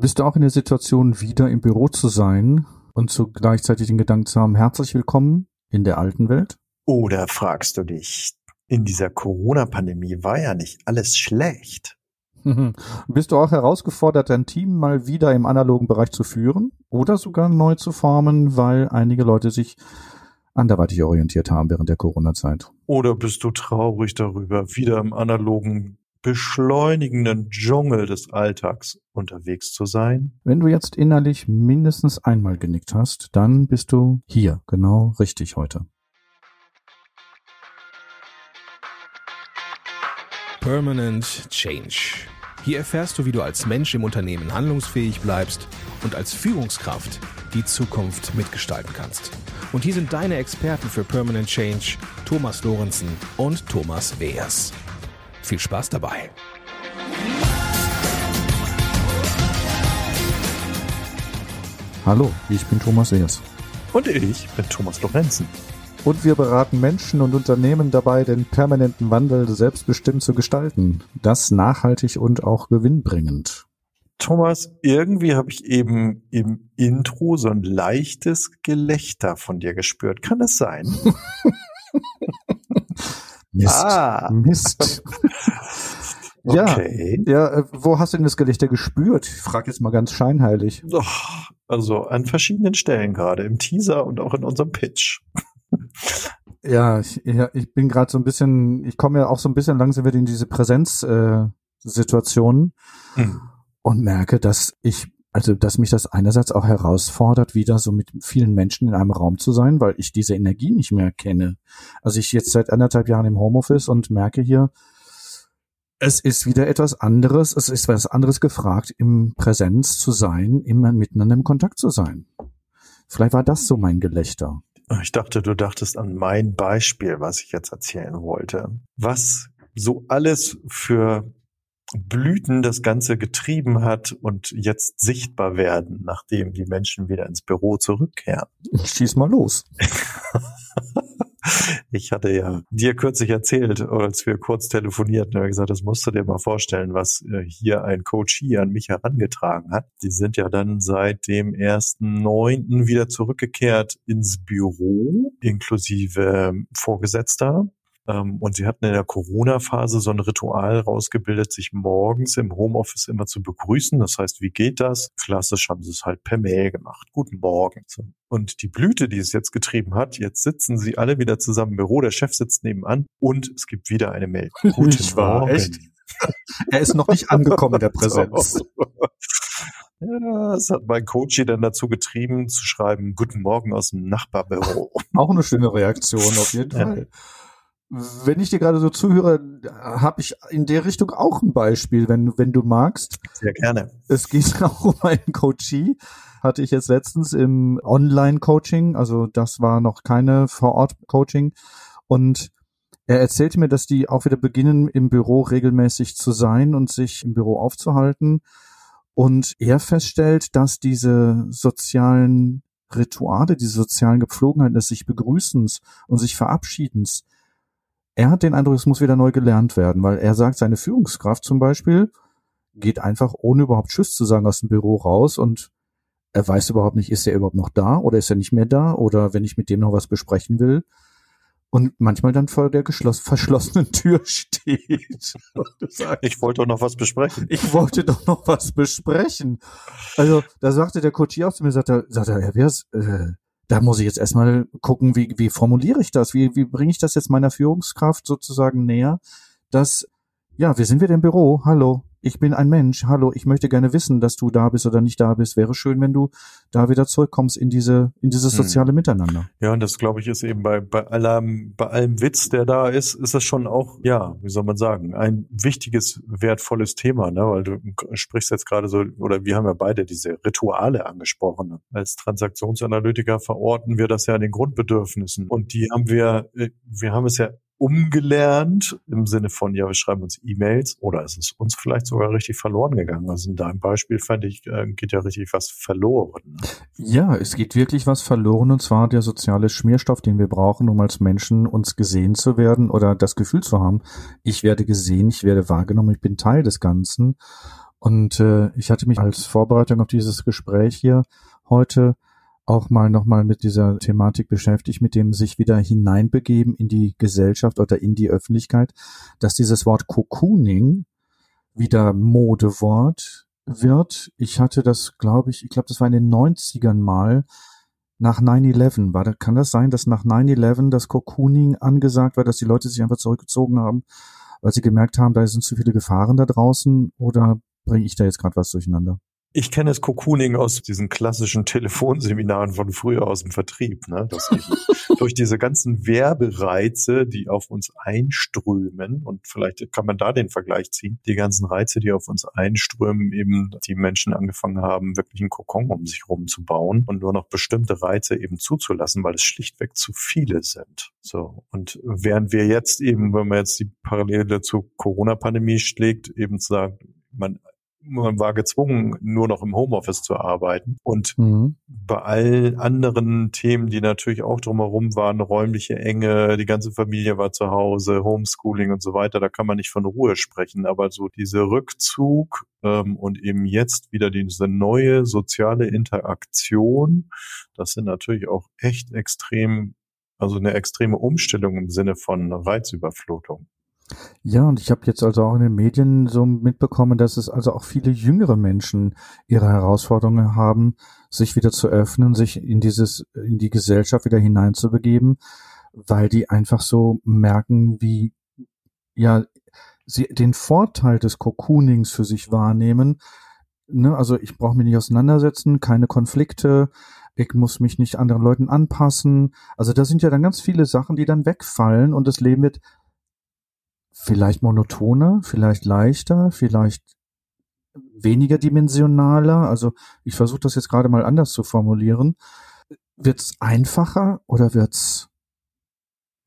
Bist du auch in der Situation, wieder im Büro zu sein und zu gleichzeitig den Gedanken zu haben, herzlich willkommen in der alten Welt? Oder fragst du dich, in dieser Corona-Pandemie war ja nicht alles schlecht. Bist du auch herausgefordert, dein Team mal wieder im analogen Bereich zu führen oder sogar neu zu formen, weil einige Leute sich anderweitig orientiert haben während der Corona-Zeit? Oder bist du traurig darüber, wieder im analogen beschleunigenden Dschungel des Alltags unterwegs zu sein? Wenn du jetzt innerlich mindestens einmal genickt hast, dann bist du hier genau richtig heute. Permanent Change. Hier erfährst du, wie du als Mensch im Unternehmen handlungsfähig bleibst und als Führungskraft die Zukunft mitgestalten kannst. Und hier sind deine Experten für Permanent Change, Thomas Lorenzen und Thomas Weers. Viel Spaß dabei. Hallo, ich bin Thomas Weers. Und ich bin Thomas Lorenzen. Und wir beraten Menschen und Unternehmen dabei, den permanenten Wandel selbstbestimmt zu gestalten. Das nachhaltig und auch gewinnbringend. Thomas, irgendwie habe ich eben im Intro so ein leichtes Gelächter von dir gespürt. Kann das sein? Mist. Ah. Mist. okay. Ja, ja, äh, wo hast du denn das Gelächter gespürt? Ich frage jetzt mal ganz scheinheilig. Also an verschiedenen Stellen gerade, im Teaser und auch in unserem Pitch. Ja, ich, ja, ich bin gerade so ein bisschen, ich komme ja auch so ein bisschen langsam wieder in diese Präsenzsituation äh, hm. und merke, dass ich, also dass mich das einerseits auch herausfordert, wieder so mit vielen Menschen in einem Raum zu sein, weil ich diese Energie nicht mehr kenne. Also ich jetzt seit anderthalb Jahren im Homeoffice und merke hier, es ist wieder etwas anderes, es ist was anderes gefragt, im Präsenz zu sein, immer miteinander im Kontakt zu sein. Vielleicht war das so mein Gelächter. Ich dachte, du dachtest an mein Beispiel, was ich jetzt erzählen wollte. Was so alles für Blüten das Ganze getrieben hat und jetzt sichtbar werden, nachdem die Menschen wieder ins Büro zurückkehren. Schieß mal los. Ich hatte ja dir kürzlich erzählt, als wir kurz telefonierten, habe gesagt, das musst du dir mal vorstellen, was äh, hier ein Coach hier an mich herangetragen hat. Die sind ja dann seit dem ersten Neunten wieder zurückgekehrt ins Büro, inklusive Vorgesetzter. Ähm, und sie hatten in der Corona-Phase so ein Ritual rausgebildet, sich morgens im Homeoffice immer zu begrüßen. Das heißt, wie geht das? Klassisch haben sie es halt per Mail gemacht. Guten Morgen. Und die Blüte, die es jetzt getrieben hat, jetzt sitzen sie alle wieder zusammen im Büro, der Chef sitzt nebenan und es gibt wieder eine Mail. Guten ich war, Morgen. Echt? er ist noch nicht angekommen in der Präsenz. Ja, das hat mein Coach dann dazu getrieben, zu schreiben, Guten Morgen aus dem Nachbarbüro. Auch eine schöne Reaktion, auf jeden Fall. Ja wenn ich dir gerade so zuhöre, habe ich in der Richtung auch ein Beispiel, wenn, wenn du magst. Sehr gerne. Es geht auch um einen Coachie. Hatte ich jetzt letztens im Online-Coaching, also das war noch keine Vor-Ort-Coaching. Und er erzählte mir, dass die auch wieder beginnen, im Büro regelmäßig zu sein und sich im Büro aufzuhalten. Und er feststellt, dass diese sozialen Rituale, diese sozialen Gepflogenheiten des sich Begrüßens und sich Verabschiedens, er hat den Eindruck, es muss wieder neu gelernt werden, weil er sagt, seine Führungskraft zum Beispiel geht einfach ohne überhaupt Tschüss zu sagen aus dem Büro raus und er weiß überhaupt nicht, ist er überhaupt noch da oder ist er nicht mehr da oder wenn ich mit dem noch was besprechen will und manchmal dann vor der verschlossenen Tür steht. ich wollte doch noch was besprechen. Ich wollte doch noch was besprechen. Also da sagte der Coach auch zu mir, sagte, sagte er, wer ist, äh, da muss ich jetzt erstmal gucken, wie, wie formuliere ich das? Wie, wie bringe ich das jetzt meiner Führungskraft sozusagen näher? Dass, ja, wir sind wieder im Büro. Hallo, ich bin ein Mensch, hallo, ich möchte gerne wissen, dass du da bist oder nicht da bist. Wäre schön, wenn du da wieder zurückkommst in diese, in dieses hm. soziale hm. Miteinander. Ja, und das glaube ich ist eben bei, bei allem, bei allem Witz, der da ist, ist das schon auch, ja, wie soll man sagen, ein wichtiges, wertvolles Thema, ne, weil du sprichst jetzt gerade so, oder wir haben ja beide diese Rituale angesprochen. Als Transaktionsanalytiker verorten wir das ja in den Grundbedürfnissen und die haben wir, äh, wir haben es ja umgelernt im Sinne von, ja, wir schreiben uns E-Mails oder ist es uns vielleicht sogar richtig verloren gegangen? Also in deinem Beispiel fand ich, äh, geht ja richtig was verloren. Ne? Ja, es geht wirklich was verloren und zwar der soziale Schmierstoff, den wir brauchen, um als Menschen uns gesehen zu werden oder das Gefühl zu haben, ich werde gesehen, ich werde wahrgenommen, ich bin Teil des Ganzen. Und äh, ich hatte mich als Vorbereitung auf dieses Gespräch hier heute auch mal nochmal mit dieser Thematik beschäftigt, mit dem sich wieder hineinbegeben in die Gesellschaft oder in die Öffentlichkeit, dass dieses Wort Cocooning wieder Modewort wird. Ich hatte das, glaube ich, ich glaube, das war in den 90ern mal nach 9-11. War kann das sein, dass nach 9-11 das Cocooning angesagt war, dass die Leute sich einfach zurückgezogen haben, weil sie gemerkt haben, da sind zu viele Gefahren da draußen? Oder bringe ich da jetzt gerade was durcheinander? Ich kenne das Cocooning aus diesen klassischen Telefonseminaren von früher aus dem Vertrieb, ne? dass durch diese ganzen Werbereize, die auf uns einströmen, und vielleicht kann man da den Vergleich ziehen, die ganzen Reize, die auf uns einströmen, eben die Menschen angefangen haben, wirklich einen Kokon um sich rumzubauen und nur noch bestimmte Reize eben zuzulassen, weil es schlichtweg zu viele sind. So. Und während wir jetzt eben, wenn man jetzt die Parallele zur Corona-Pandemie schlägt, eben sagen, man man war gezwungen, nur noch im Homeoffice zu arbeiten. Und mhm. bei allen anderen Themen, die natürlich auch drumherum waren, räumliche Enge, die ganze Familie war zu Hause, Homeschooling und so weiter, da kann man nicht von Ruhe sprechen. Aber so dieser Rückzug ähm, und eben jetzt wieder diese neue soziale Interaktion, das sind natürlich auch echt extrem, also eine extreme Umstellung im Sinne von Reizüberflutung. Ja, und ich habe jetzt also auch in den Medien so mitbekommen, dass es also auch viele jüngere Menschen ihre Herausforderungen haben, sich wieder zu öffnen, sich in dieses, in die Gesellschaft wieder hineinzubegeben, weil die einfach so merken, wie, ja, sie den Vorteil des Cocoonings für sich wahrnehmen. Ne, also ich brauche mich nicht auseinandersetzen, keine Konflikte, ich muss mich nicht anderen Leuten anpassen. Also da sind ja dann ganz viele Sachen, die dann wegfallen und das Leben wird vielleicht monotoner, vielleicht leichter, vielleicht weniger dimensionaler. Also ich versuche das jetzt gerade mal anders zu formulieren. Wird's einfacher oder wird's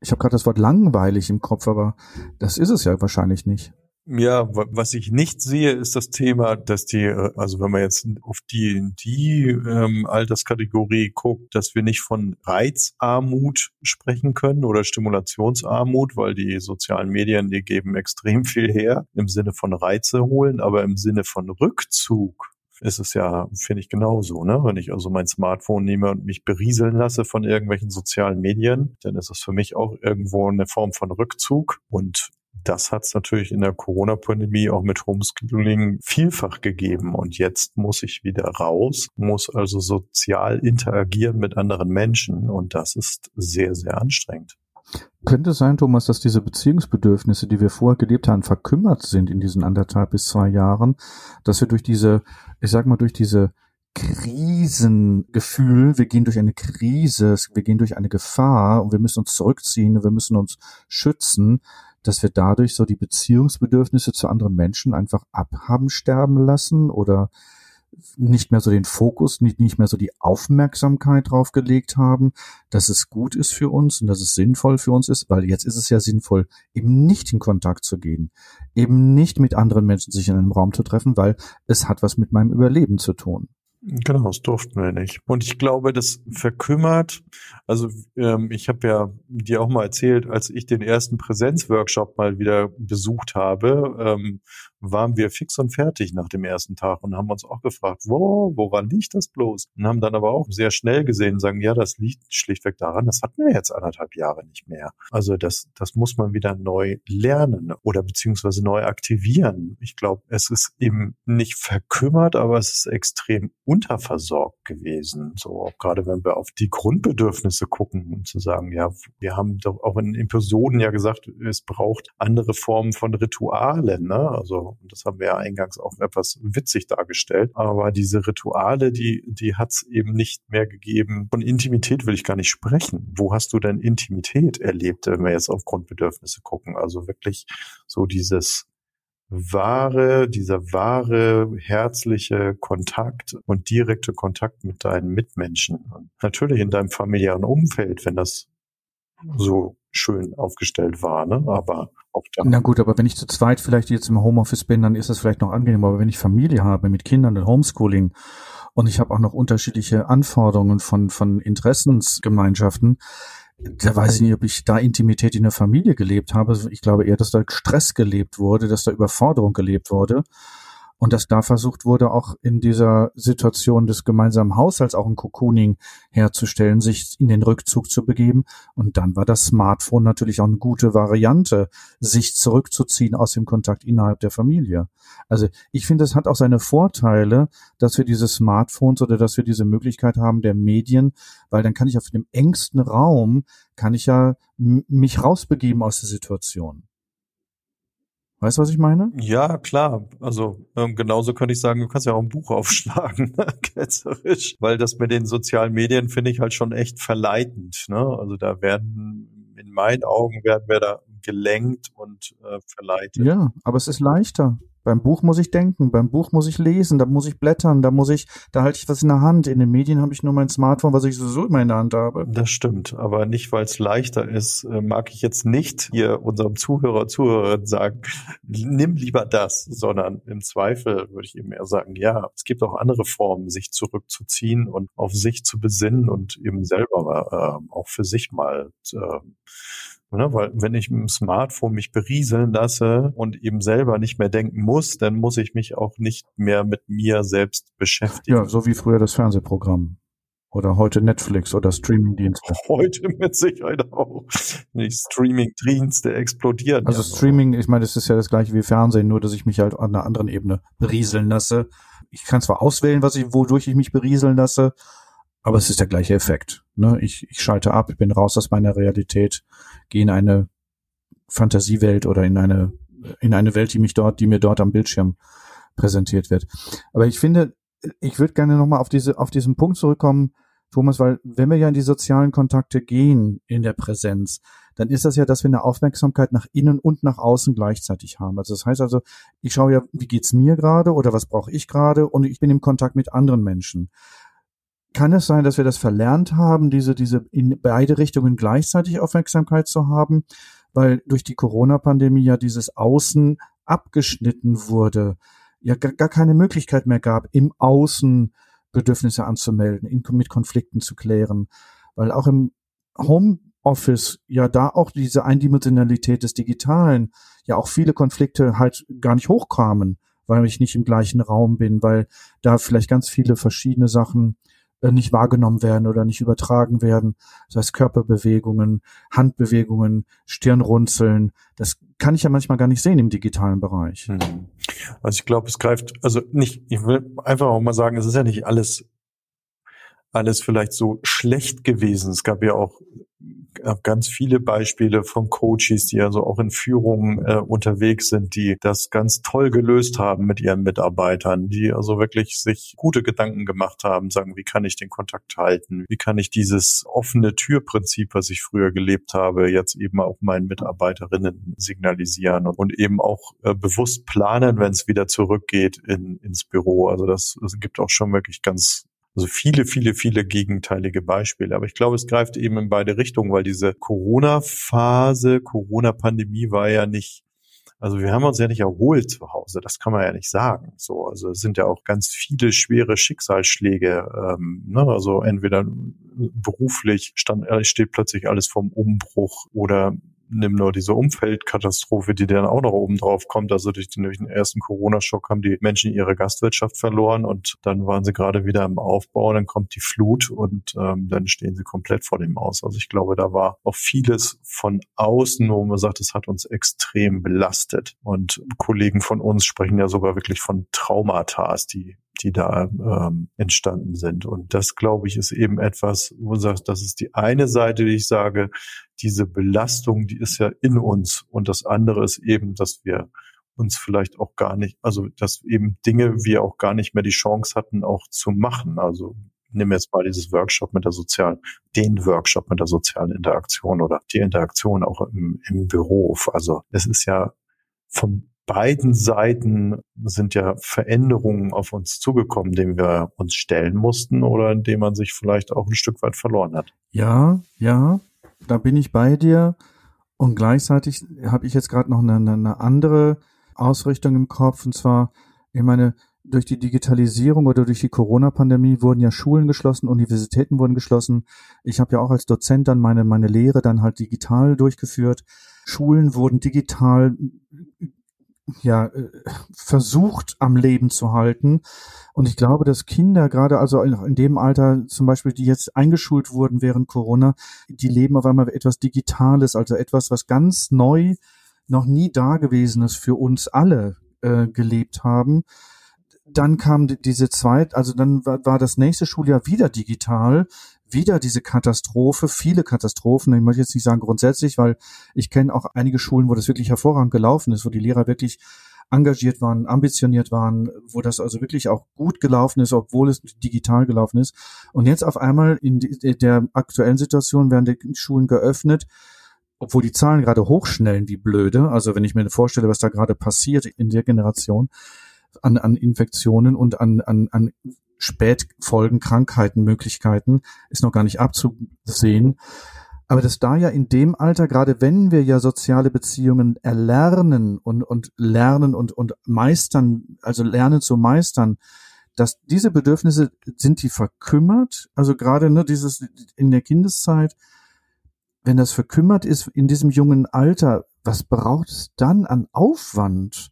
ich habe gerade das Wort langweilig im Kopf, aber das ist es ja wahrscheinlich nicht. Ja, was ich nicht sehe, ist das Thema, dass die, äh, also wenn man jetzt auf die, die ähm, Alterskategorie guckt, dass wir nicht von Reizarmut sprechen können oder Stimulationsarmut, weil die sozialen Medien, die geben extrem viel her im Sinne von Reize holen, aber im Sinne von Rückzug ist es ja, finde ich, genauso. Ne? Wenn ich also mein Smartphone nehme und mich berieseln lasse von irgendwelchen sozialen Medien, dann ist es für mich auch irgendwo eine Form von Rückzug. Und das hat es natürlich in der Corona-Pandemie auch mit Homeschooling vielfach gegeben. Und jetzt muss ich wieder raus, muss also sozial interagieren mit anderen Menschen. Und das ist sehr, sehr anstrengend. Könnte es sein, Thomas, dass diese Beziehungsbedürfnisse, die wir vorher gelebt haben, verkümmert sind in diesen anderthalb bis zwei Jahren, dass wir durch diese, ich sag mal, durch diese Krisengefühl, wir gehen durch eine Krise, wir gehen durch eine Gefahr und wir müssen uns zurückziehen, wir müssen uns schützen, dass wir dadurch so die Beziehungsbedürfnisse zu anderen Menschen einfach abhaben sterben lassen oder nicht mehr so den Fokus, nicht, nicht mehr so die Aufmerksamkeit drauf gelegt haben, dass es gut ist für uns und dass es sinnvoll für uns ist, weil jetzt ist es ja sinnvoll, eben nicht in Kontakt zu gehen, eben nicht mit anderen Menschen sich in einem Raum zu treffen, weil es hat was mit meinem Überleben zu tun. Genau, das durften wir nicht. Und ich glaube, das verkümmert. Also ähm, ich habe ja dir auch mal erzählt, als ich den ersten Präsenzworkshop mal wieder besucht habe, ähm, waren wir fix und fertig nach dem ersten Tag und haben uns auch gefragt, wo, woran liegt das bloß? Und haben dann aber auch sehr schnell gesehen, sagen, ja, das liegt schlichtweg daran, das hatten wir jetzt anderthalb Jahre nicht mehr. Also das, das muss man wieder neu lernen oder beziehungsweise neu aktivieren. Ich glaube, es ist eben nicht verkümmert, aber es ist extrem unterversorgt gewesen. So, auch gerade wenn wir auf die Grundbedürfnisse gucken und zu sagen, ja, wir haben doch auch in Episoden ja gesagt, es braucht andere Formen von Ritualen, ne? Also und das haben wir ja eingangs auch etwas witzig dargestellt. Aber diese Rituale, die, die hat es eben nicht mehr gegeben. Von Intimität will ich gar nicht sprechen. Wo hast du denn Intimität erlebt, wenn wir jetzt auf Grundbedürfnisse gucken? Also wirklich so dieses wahre, dieser wahre, herzliche Kontakt und direkte Kontakt mit deinen Mitmenschen. Und natürlich in deinem familiären Umfeld, wenn das so schön aufgestellt war, ne? Aber auch da. Na gut, aber wenn ich zu zweit vielleicht jetzt im Homeoffice bin, dann ist das vielleicht noch angenehm. Aber wenn ich Familie habe mit Kindern und Homeschooling und ich habe auch noch unterschiedliche Anforderungen von, von Interessensgemeinschaften, da weiß ich nicht, ob ich da Intimität in der Familie gelebt habe. Ich glaube eher, dass da Stress gelebt wurde, dass da Überforderung gelebt wurde. Und dass da versucht wurde, auch in dieser Situation des gemeinsamen Haushalts auch ein Cocooning herzustellen, sich in den Rückzug zu begeben. Und dann war das Smartphone natürlich auch eine gute Variante, sich zurückzuziehen aus dem Kontakt innerhalb der Familie. Also ich finde, es hat auch seine Vorteile, dass wir diese Smartphones oder dass wir diese Möglichkeit haben der Medien, weil dann kann ich auf dem engsten Raum, kann ich ja mich rausbegeben aus der Situation. Weißt du, was ich meine? Ja, klar. Also ähm, genauso könnte ich sagen, du kannst ja auch ein Buch aufschlagen, ne, ketzerisch, weil das mit den sozialen Medien finde ich halt schon echt verleitend. Ne? Also da werden, in meinen Augen werden wir da gelenkt und äh, verleitet. Ja, aber es ist leichter. Beim Buch muss ich denken, beim Buch muss ich lesen, da muss ich blättern, da muss ich, da halte ich was in der Hand. In den Medien habe ich nur mein Smartphone, was ich sowieso immer in der Hand habe. Das stimmt, aber nicht, weil es leichter ist, äh, mag ich jetzt nicht hier unserem Zuhörer, Zuhörerin sagen, nimm lieber das, sondern im Zweifel würde ich eben eher sagen, ja, es gibt auch andere Formen, sich zurückzuziehen und auf sich zu besinnen und eben selber äh, auch für sich mal äh, Ne? Weil wenn ich mit dem Smartphone mich berieseln lasse und eben selber nicht mehr denken muss, dann muss ich mich auch nicht mehr mit mir selbst beschäftigen. Ja, so wie früher das Fernsehprogramm. Oder heute Netflix oder Streamingdienste. Heute mit Sicherheit auch. Die Streamingdienste explodieren. Also ja Streaming, ich meine, das ist ja das gleiche wie Fernsehen, nur dass ich mich halt an einer anderen Ebene berieseln lasse. Ich kann zwar auswählen, was ich, wodurch ich mich berieseln lasse, aber es ist der gleiche Effekt. Ne? Ich, ich schalte ab, bin raus aus meiner Realität, gehe in eine Fantasiewelt oder in eine in eine Welt, die mich dort, die mir dort am Bildschirm präsentiert wird. Aber ich finde, ich würde gerne nochmal auf diese auf diesen Punkt zurückkommen, Thomas, weil wenn wir ja in die sozialen Kontakte gehen in der Präsenz, dann ist das ja, dass wir eine Aufmerksamkeit nach innen und nach außen gleichzeitig haben. Also das heißt also, ich schaue ja, wie geht's mir gerade oder was brauche ich gerade und ich bin im Kontakt mit anderen Menschen. Kann es sein, dass wir das verlernt haben, diese, diese in beide Richtungen gleichzeitig Aufmerksamkeit zu haben, weil durch die Corona-Pandemie ja dieses Außen abgeschnitten wurde, ja gar, gar keine Möglichkeit mehr gab, im Außen Bedürfnisse anzumelden, in, mit Konflikten zu klären, weil auch im Homeoffice ja da auch diese Eindimensionalität des Digitalen ja auch viele Konflikte halt gar nicht hochkamen, weil ich nicht im gleichen Raum bin, weil da vielleicht ganz viele verschiedene Sachen nicht wahrgenommen werden oder nicht übertragen werden. Das heißt Körperbewegungen, Handbewegungen, Stirnrunzeln. Das kann ich ja manchmal gar nicht sehen im digitalen Bereich. Hm. Also ich glaube, es greift, also nicht, ich will einfach auch mal sagen, es ist ja nicht alles alles vielleicht so schlecht gewesen. Es gab ja auch ganz viele Beispiele von Coaches, die also auch in Führungen äh, unterwegs sind, die das ganz toll gelöst haben mit ihren Mitarbeitern, die also wirklich sich gute Gedanken gemacht haben, sagen, wie kann ich den Kontakt halten? Wie kann ich dieses offene Türprinzip, was ich früher gelebt habe, jetzt eben auch meinen Mitarbeiterinnen signalisieren und, und eben auch äh, bewusst planen, wenn es wieder zurückgeht in, ins Büro. Also das, das gibt auch schon wirklich ganz also viele, viele, viele gegenteilige Beispiele. Aber ich glaube, es greift eben in beide Richtungen, weil diese Corona-Phase, Corona-Pandemie war ja nicht also wir haben uns ja nicht erholt zu Hause, das kann man ja nicht sagen. So, also es sind ja auch ganz viele schwere Schicksalsschläge. Ähm, ne? Also entweder beruflich stand, äh, steht plötzlich alles vom Umbruch oder nimm nur diese Umfeldkatastrophe, die dann auch noch oben drauf kommt. Also durch den, durch den ersten Corona-Schock haben die Menschen ihre Gastwirtschaft verloren und dann waren sie gerade wieder im Aufbau, dann kommt die Flut und ähm, dann stehen sie komplett vor dem Aus. Also ich glaube, da war auch vieles von außen, wo man sagt, es hat uns extrem belastet. Und Kollegen von uns sprechen ja sogar wirklich von Traumata, die die da ähm, entstanden sind. Und das, glaube ich, ist eben etwas, wo du sagst, das ist die eine Seite, die ich sage, diese Belastung, die ist ja in uns. Und das andere ist eben, dass wir uns vielleicht auch gar nicht, also dass eben Dinge wir auch gar nicht mehr die Chance hatten, auch zu machen. Also nimm jetzt mal dieses Workshop mit der sozialen, den Workshop mit der sozialen Interaktion oder die Interaktion auch im, im Beruf. Also es ist ja vom beiden Seiten sind ja Veränderungen auf uns zugekommen, denen wir uns stellen mussten oder in dem man sich vielleicht auch ein Stück weit verloren hat. Ja, ja, da bin ich bei dir. Und gleichzeitig habe ich jetzt gerade noch eine, eine andere Ausrichtung im Kopf. Und zwar, ich meine, durch die Digitalisierung oder durch die Corona-Pandemie wurden ja Schulen geschlossen, Universitäten wurden geschlossen. Ich habe ja auch als Dozent dann meine, meine Lehre dann halt digital durchgeführt. Schulen wurden digital ja äh, versucht am Leben zu halten. Und ich glaube, dass Kinder gerade also in dem Alter zum Beispiel, die jetzt eingeschult wurden während Corona, die leben auf einmal etwas Digitales, also etwas, was ganz neu, noch nie dagewesenes für uns alle äh, gelebt haben. Dann kam diese Zeit, also dann war, war das nächste Schuljahr wieder digital wieder diese Katastrophe, viele Katastrophen. Ich möchte jetzt nicht sagen grundsätzlich, weil ich kenne auch einige Schulen, wo das wirklich hervorragend gelaufen ist, wo die Lehrer wirklich engagiert waren, ambitioniert waren, wo das also wirklich auch gut gelaufen ist, obwohl es digital gelaufen ist. Und jetzt auf einmal in der aktuellen Situation werden die Schulen geöffnet, obwohl die Zahlen gerade hochschnellen wie blöde. Also wenn ich mir vorstelle, was da gerade passiert in der Generation an, an Infektionen und an, an, an Spätfolgen, Krankheiten, Möglichkeiten ist noch gar nicht abzusehen. Aber dass da ja in dem Alter, gerade wenn wir ja soziale Beziehungen erlernen und, und lernen und, und meistern, also lernen zu meistern, dass diese Bedürfnisse, sind die verkümmert? Also gerade ne, dieses in der Kindeszeit, wenn das verkümmert ist in diesem jungen Alter, was braucht es dann an Aufwand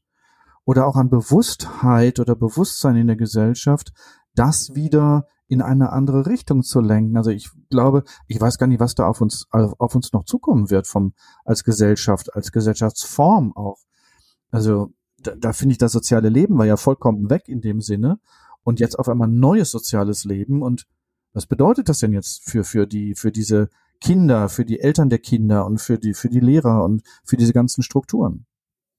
oder auch an Bewusstheit oder Bewusstsein in der Gesellschaft, das wieder in eine andere Richtung zu lenken. Also ich glaube, ich weiß gar nicht, was da auf uns, auf uns noch zukommen wird vom, als Gesellschaft, als Gesellschaftsform auch. Also da, da finde ich das soziale Leben war ja vollkommen weg in dem Sinne und jetzt auf einmal neues soziales Leben und was bedeutet das denn jetzt für, für die, für diese Kinder, für die Eltern der Kinder und für die, für die Lehrer und für diese ganzen Strukturen?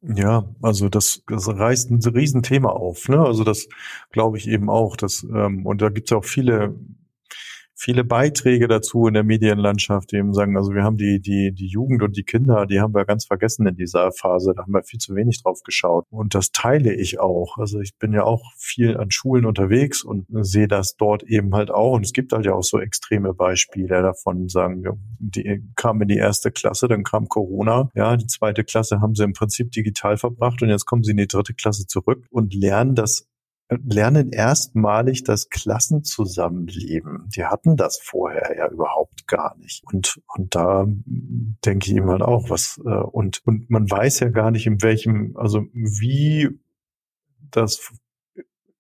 Ja, also das, das reißt ein Riesenthema auf. Ne? Also das glaube ich eben auch. Dass, ähm, und da gibt es auch viele viele Beiträge dazu in der Medienlandschaft, die eben sagen, also wir haben die, die, die Jugend und die Kinder, die haben wir ganz vergessen in dieser Phase. Da haben wir viel zu wenig drauf geschaut. Und das teile ich auch. Also ich bin ja auch viel an Schulen unterwegs und sehe das dort eben halt auch. Und es gibt halt ja auch so extreme Beispiele davon, sagen wir, die kamen in die erste Klasse, dann kam Corona. Ja, die zweite Klasse haben sie im Prinzip digital verbracht und jetzt kommen sie in die dritte Klasse zurück und lernen das lernen erstmalig das Klassenzusammenleben. Die hatten das vorher ja überhaupt gar nicht. Und, und da denke ich ihm halt auch was, äh, und, und man weiß ja gar nicht, in welchem, also wie das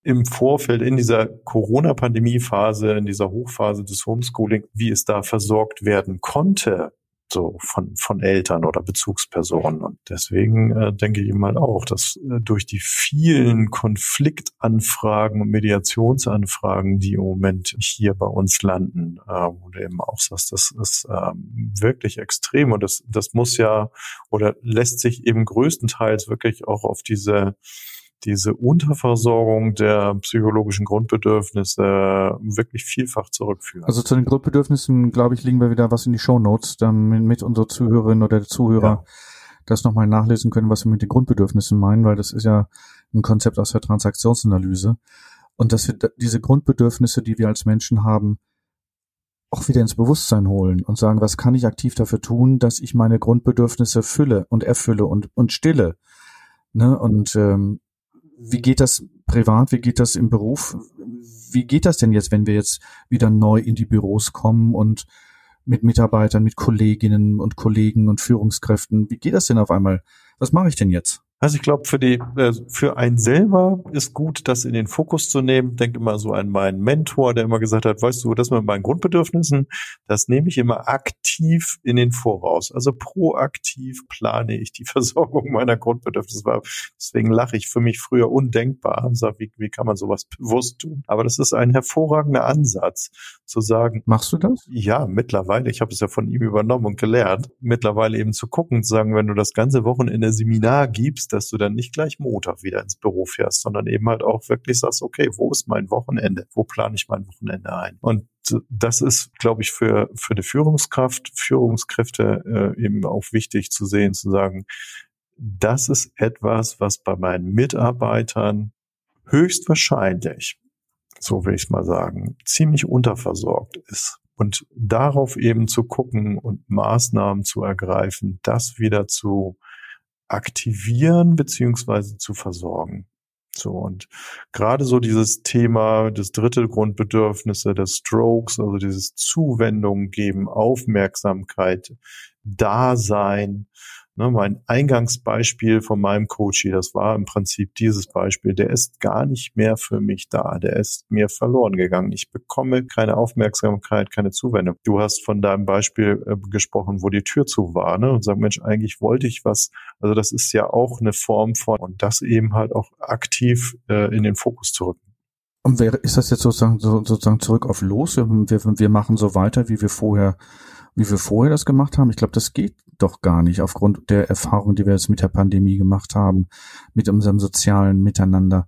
im Vorfeld in dieser Corona-Pandemie-Phase, in dieser Hochphase des Homeschooling, wie es da versorgt werden konnte so von, von Eltern oder Bezugspersonen. Und deswegen äh, denke ich mal auch, dass äh, durch die vielen Konfliktanfragen und Mediationsanfragen, die im Moment hier bei uns landen, äh, wo du eben auch sagst, das ist äh, wirklich extrem und das, das muss ja oder lässt sich eben größtenteils wirklich auch auf diese diese Unterversorgung der psychologischen Grundbedürfnisse wirklich vielfach zurückführen. Also zu den Grundbedürfnissen, glaube ich, liegen wir wieder was in die Show Notes, damit unsere Zuhörerinnen oder Zuhörer ja. das nochmal nachlesen können, was wir mit den Grundbedürfnissen meinen, weil das ist ja ein Konzept aus der Transaktionsanalyse. Und dass wir diese Grundbedürfnisse, die wir als Menschen haben, auch wieder ins Bewusstsein holen und sagen, was kann ich aktiv dafür tun, dass ich meine Grundbedürfnisse fülle und erfülle und, und stille. Ne? Und ähm, wie geht das privat, wie geht das im Beruf? Wie geht das denn jetzt, wenn wir jetzt wieder neu in die Büros kommen und mit Mitarbeitern, mit Kolleginnen und Kollegen und Führungskräften? Wie geht das denn auf einmal? Was mache ich denn jetzt? Also ich glaube, für die, äh, für einen selber ist gut, das in den Fokus zu nehmen. Denke immer so an meinen Mentor, der immer gesagt hat, weißt du, das mit meinen Grundbedürfnissen, das nehme ich immer aktiv in den Voraus. Also proaktiv plane ich die Versorgung meiner Grundbedürfnisse. Deswegen lache ich für mich früher undenkbar und sage, wie, wie kann man sowas bewusst tun? Aber das ist ein hervorragender Ansatz, zu sagen. Machst du das? Ja, mittlerweile. Ich habe es ja von ihm übernommen und gelernt. Mittlerweile eben zu gucken, zu sagen, wenn du das ganze Wochenende Seminar gibst, dass du dann nicht gleich Montag wieder ins Büro fährst, sondern eben halt auch wirklich sagst, okay, wo ist mein Wochenende? Wo plane ich mein Wochenende ein? Und das ist, glaube ich, für, für eine Führungskraft, Führungskräfte äh, eben auch wichtig zu sehen, zu sagen, das ist etwas, was bei meinen Mitarbeitern höchstwahrscheinlich, so will ich mal sagen, ziemlich unterversorgt ist. Und darauf eben zu gucken und Maßnahmen zu ergreifen, das wieder zu aktivieren beziehungsweise zu versorgen. So und gerade so dieses Thema das dritte Grundbedürfnisse des Strokes, also dieses Zuwendung geben, Aufmerksamkeit, Dasein, Ne, mein Eingangsbeispiel von meinem Coachie, das war im Prinzip dieses Beispiel, der ist gar nicht mehr für mich da, der ist mir verloren gegangen. Ich bekomme keine Aufmerksamkeit, keine Zuwendung. Du hast von deinem Beispiel äh, gesprochen, wo die Tür zu war, ne? Und sag, Mensch, eigentlich wollte ich was. Also das ist ja auch eine Form von, und das eben halt auch aktiv äh, in den Fokus zu rücken. Und wäre, ist das jetzt sozusagen, so, sozusagen zurück auf los? Wir, wir, wir machen so weiter, wie wir vorher, wie wir vorher das gemacht haben? Ich glaube, das geht doch gar nicht aufgrund der Erfahrung, die wir jetzt mit der Pandemie gemacht haben, mit unserem sozialen Miteinander.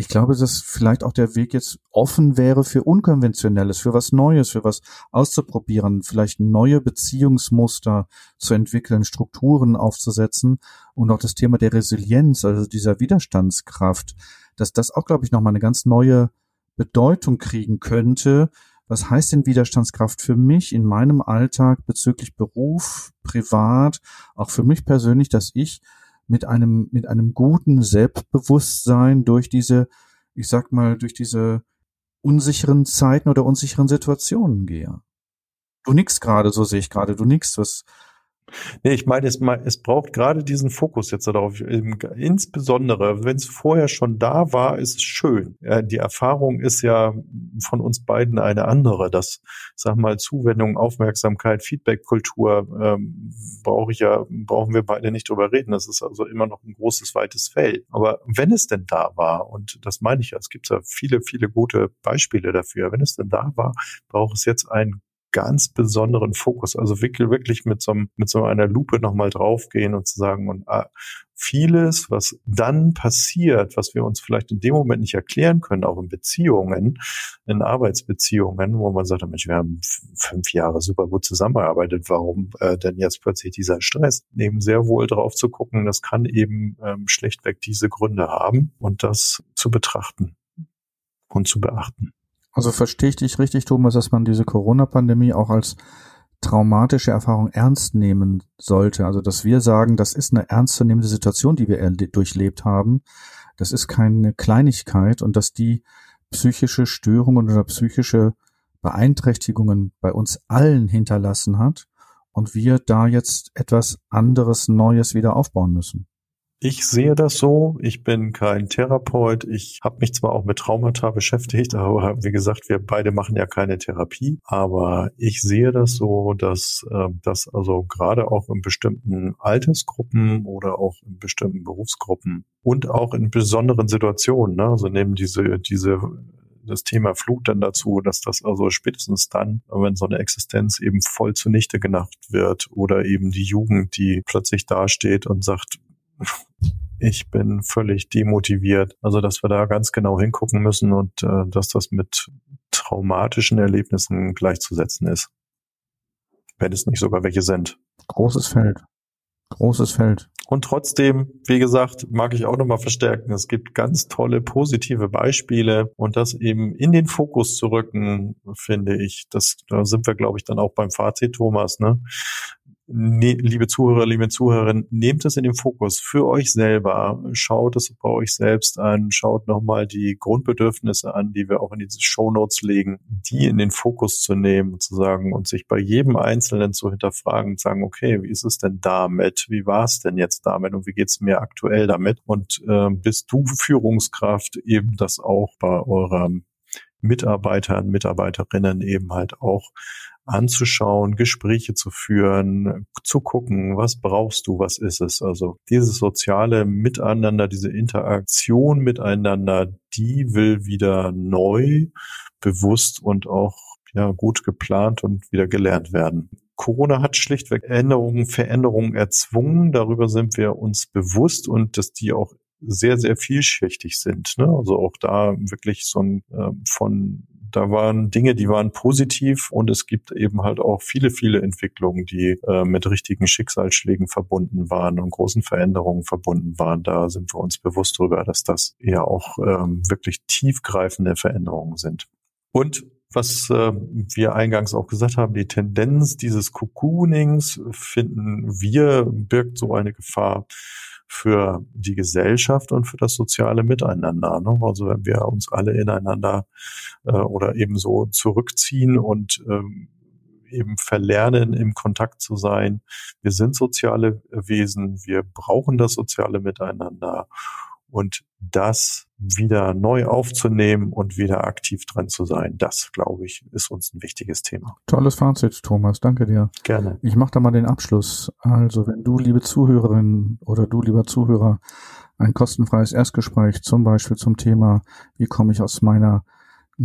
Ich glaube, dass vielleicht auch der Weg jetzt offen wäre für Unkonventionelles, für was Neues, für was auszuprobieren, vielleicht neue Beziehungsmuster zu entwickeln, Strukturen aufzusetzen und auch das Thema der Resilienz, also dieser Widerstandskraft, dass das auch, glaube ich, nochmal eine ganz neue Bedeutung kriegen könnte, was heißt denn Widerstandskraft für mich in meinem Alltag bezüglich Beruf, privat, auch für mich persönlich, dass ich mit einem, mit einem guten Selbstbewusstsein durch diese, ich sag mal, durch diese unsicheren Zeiten oder unsicheren Situationen gehe. Du nix gerade, so sehe ich gerade, du nix, was, Nee, ich meine, es, es braucht gerade diesen Fokus jetzt darauf. Insbesondere, wenn es vorher schon da war, ist es schön. Die Erfahrung ist ja von uns beiden eine andere. Das, sag mal, Zuwendung, Aufmerksamkeit, Feedback-Kultur ähm, brauche ich ja, brauchen wir beide nicht drüber reden. Das ist also immer noch ein großes, weites Feld. Aber wenn es denn da war, und das meine ich ja, es gibt ja viele, viele gute Beispiele dafür, wenn es denn da war, braucht es jetzt ein ganz besonderen Fokus. Also wirklich, wirklich mit so, mit so einer Lupe nochmal draufgehen und zu sagen, und ah, vieles, was dann passiert, was wir uns vielleicht in dem Moment nicht erklären können, auch in Beziehungen, in Arbeitsbeziehungen, wo man sagt, Mensch, wir haben fünf Jahre super gut zusammengearbeitet, warum äh, denn jetzt plötzlich dieser Stress? Eben sehr wohl drauf zu gucken, das kann eben ähm, schlechtweg diese Gründe haben und das zu betrachten und zu beachten. Also verstehe ich dich richtig, Thomas, dass man diese Corona-Pandemie auch als traumatische Erfahrung ernst nehmen sollte. Also dass wir sagen, das ist eine ernstzunehmende Situation, die wir durchlebt haben. Das ist keine Kleinigkeit und dass die psychische Störungen oder psychische Beeinträchtigungen bei uns allen hinterlassen hat und wir da jetzt etwas anderes Neues wieder aufbauen müssen. Ich sehe das so. Ich bin kein Therapeut. Ich habe mich zwar auch mit Traumata beschäftigt, aber wie gesagt, wir beide machen ja keine Therapie. Aber ich sehe das so, dass äh, das also gerade auch in bestimmten Altersgruppen oder auch in bestimmten Berufsgruppen und auch in besonderen Situationen, ne, also nehmen diese diese das Thema Flut dann dazu, dass das also spätestens dann, wenn so eine Existenz eben voll zunichte gemacht wird oder eben die Jugend, die plötzlich dasteht und sagt, ich bin völlig demotiviert. Also, dass wir da ganz genau hingucken müssen und äh, dass das mit traumatischen Erlebnissen gleichzusetzen ist. Wenn es nicht sogar welche sind. Großes Feld. Großes Feld. Und trotzdem, wie gesagt, mag ich auch nochmal verstärken, es gibt ganz tolle positive Beispiele und das eben in den Fokus zu rücken, finde ich, das, da sind wir, glaube ich, dann auch beim Fazit, Thomas, ne? Ne, liebe Zuhörer, liebe Zuhörerinnen, nehmt es in den Fokus für euch selber. Schaut es bei euch selbst an. Schaut nochmal die Grundbedürfnisse an, die wir auch in diese Show Notes legen, die in den Fokus zu nehmen, zu sagen und sich bei jedem Einzelnen zu hinterfragen und sagen, okay, wie ist es denn damit? Wie war es denn jetzt damit? Und wie geht es mir aktuell damit? Und äh, bist du Führungskraft eben das auch bei eurem Mitarbeitern, Mitarbeiterinnen eben halt auch anzuschauen, Gespräche zu führen, zu gucken, was brauchst du, was ist es. Also dieses soziale Miteinander, diese Interaktion miteinander, die will wieder neu, bewusst und auch ja gut geplant und wieder gelernt werden. Corona hat schlichtweg Änderungen, Veränderungen erzwungen. Darüber sind wir uns bewusst und dass die auch sehr, sehr vielschichtig sind. Ne? Also auch da wirklich so ein äh, von da waren Dinge, die waren positiv und es gibt eben halt auch viele, viele Entwicklungen, die äh, mit richtigen Schicksalsschlägen verbunden waren und großen Veränderungen verbunden waren. Da sind wir uns bewusst darüber, dass das ja auch ähm, wirklich tiefgreifende Veränderungen sind. Und was äh, wir eingangs auch gesagt haben, die Tendenz dieses Cocoonings finden wir birgt so eine Gefahr, für die Gesellschaft und für das soziale Miteinander. Ne? Also wenn wir uns alle ineinander äh, oder eben so zurückziehen und ähm, eben verlernen, im Kontakt zu sein. Wir sind soziale Wesen, wir brauchen das soziale Miteinander und das wieder neu aufzunehmen und wieder aktiv dran zu sein, das, glaube ich, ist uns ein wichtiges Thema. Tolles Fazit, Thomas. Danke dir. Gerne. Ich mache da mal den Abschluss. Also, wenn du, liebe Zuhörerin oder du, lieber Zuhörer, ein kostenfreies Erstgespräch zum Beispiel zum Thema, wie komme ich aus meiner,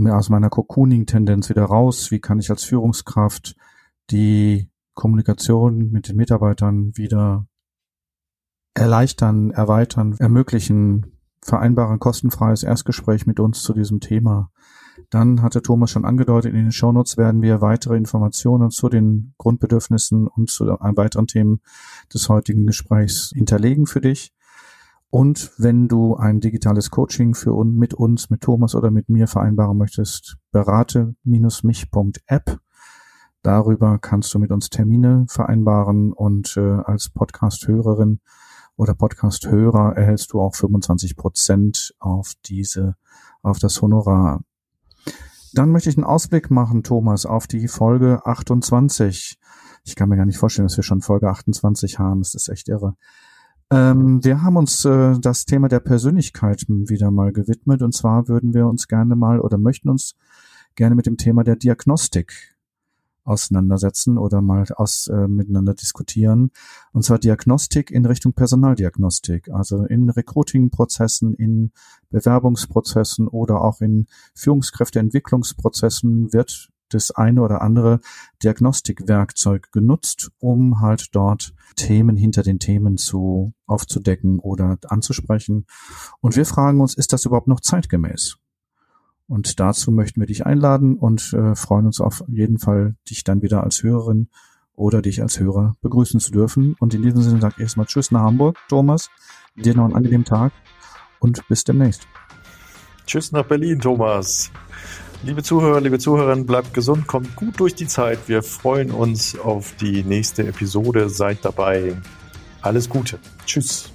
aus meiner Cocooning-Tendenz wieder raus, wie kann ich als Führungskraft die Kommunikation mit den Mitarbeitern wieder erleichtern, erweitern, ermöglichen, vereinbaren kostenfreies Erstgespräch mit uns zu diesem Thema. Dann hatte Thomas schon angedeutet, in den Shownotes werden wir weitere Informationen zu den Grundbedürfnissen und zu weiteren Themen des heutigen Gesprächs hinterlegen für dich. Und wenn du ein digitales Coaching für uns, mit uns, mit Thomas oder mit mir vereinbaren möchtest, berate-mich.app. Darüber kannst du mit uns Termine vereinbaren und äh, als Podcast-Hörerin oder Podcast-Hörer erhältst du auch 25 Prozent auf diese, auf das Honorar. Dann möchte ich einen Ausblick machen, Thomas, auf die Folge 28. Ich kann mir gar nicht vorstellen, dass wir schon Folge 28 haben. Das ist echt irre. Ähm, wir haben uns äh, das Thema der Persönlichkeit wieder mal gewidmet. Und zwar würden wir uns gerne mal oder möchten uns gerne mit dem Thema der Diagnostik auseinandersetzen oder mal aus, äh, miteinander diskutieren. Und zwar Diagnostik in Richtung Personaldiagnostik, also in Recruiting-Prozessen, in Bewerbungsprozessen oder auch in Führungskräfteentwicklungsprozessen wird das eine oder andere Diagnostikwerkzeug genutzt, um halt dort Themen hinter den Themen zu aufzudecken oder anzusprechen. Und wir fragen uns, ist das überhaupt noch zeitgemäß? Und dazu möchten wir dich einladen und äh, freuen uns auf jeden Fall, dich dann wieder als Hörerin oder dich als Hörer begrüßen zu dürfen. Und in diesem Sinne sage ich erstmal Tschüss nach Hamburg, Thomas. Dir noch einen angenehmen Tag und bis demnächst. Tschüss nach Berlin, Thomas. Liebe Zuhörer, liebe Zuhörerinnen, bleibt gesund, kommt gut durch die Zeit. Wir freuen uns auf die nächste Episode. Seid dabei. Alles Gute. Tschüss.